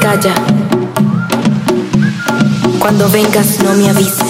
calla. Cuando vengas no me avises.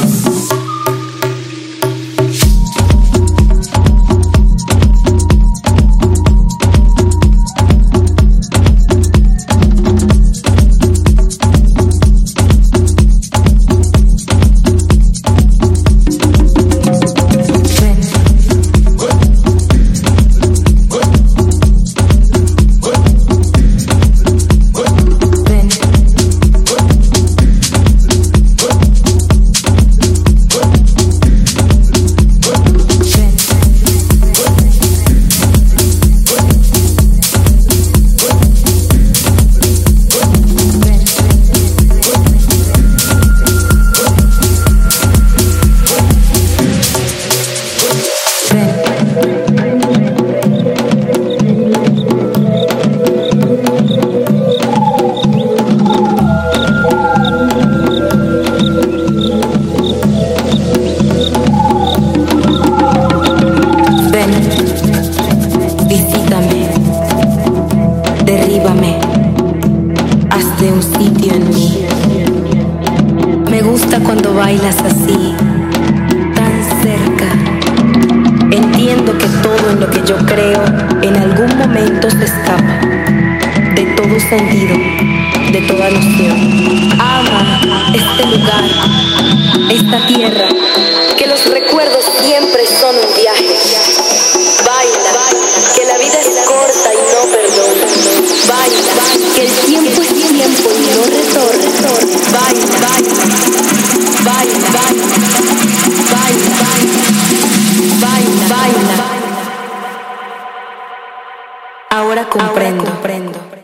comprendo.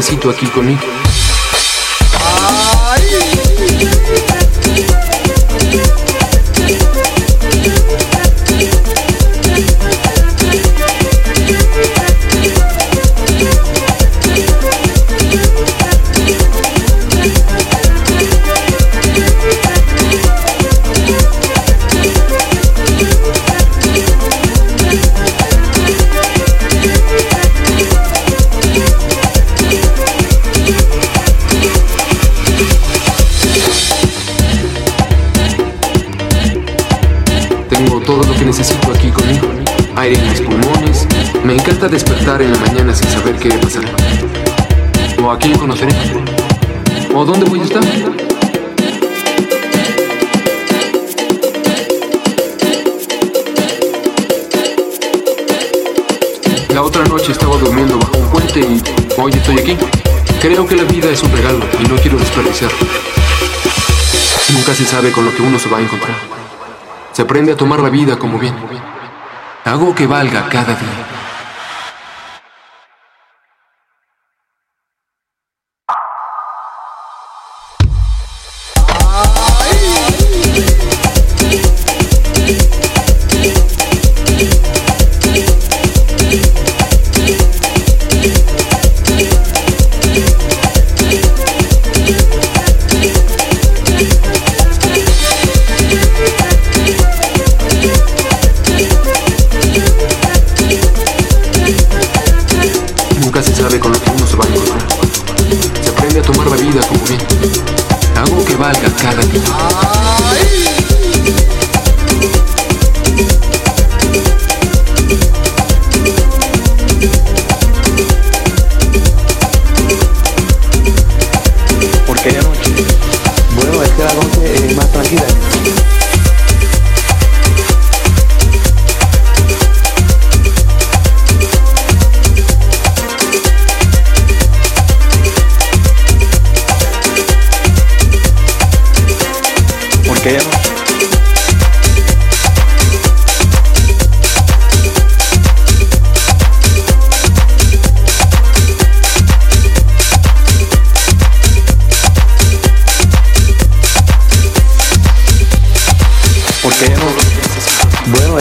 Necesito aquí conmigo. En la mañana sin saber qué pasará. ¿O a quién conoceré? ¿O dónde voy a estar? La otra noche estaba durmiendo bajo un puente y hoy estoy aquí. Creo que la vida es un regalo y no quiero desperdiciarlo. Nunca se sabe con lo que uno se va a encontrar. Se aprende a tomar la vida como bien. Hago que valga cada día. Cada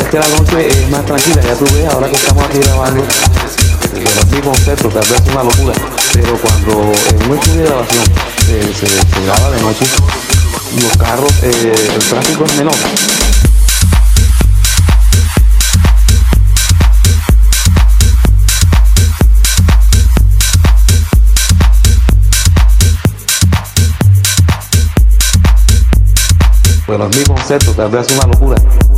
que la noche es más tranquila, ya tú ves, ahora que estamos aquí grabando, es mi concepto, tal vez es una locura, pero cuando en un estudio de grabación eh, se, se graba de noche, los carros, eh, el tráfico es menor. Pero es mi concepto, tal vez es una locura.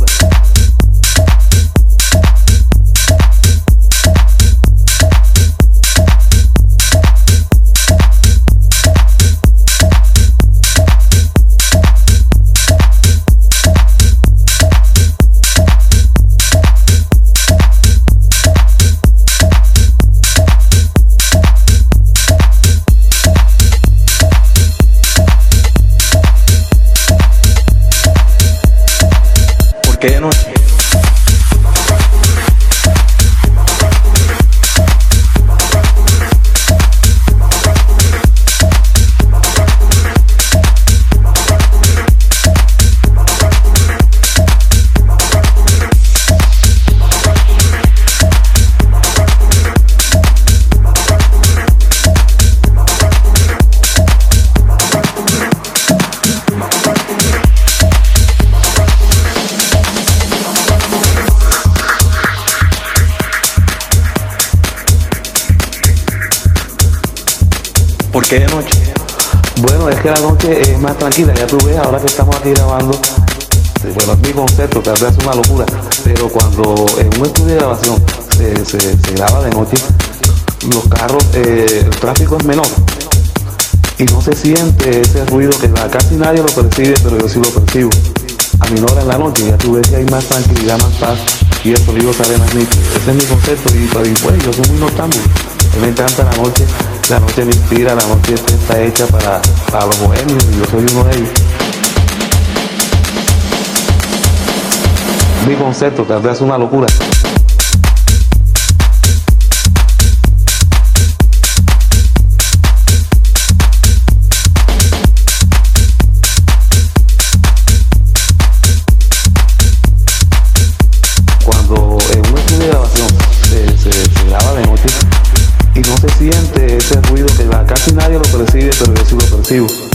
Porque de más tranquila, ya tú ves, ahora que estamos aquí grabando, bueno, es mi concepto, tal vez es una locura, pero cuando en un estudio de grabación se, se, graba de noche, los carros, eh, el tráfico es menor y no se siente ese ruido que casi nadie lo percibe, pero yo sí lo percibo. A mi hora en la noche, ya tú ves que hay más tranquilidad, más paz y el sonido sale más nítido. Ese es mi concepto y, pues, yo soy muy noctámbulo. Me encanta la noche, la noche me inspira, la noche está hecha para, para los bohemios yo soy uno de ellos. Mi concepto, tal vez es una locura. Percibo. Cuando se muere la carne, el alma busca su diario.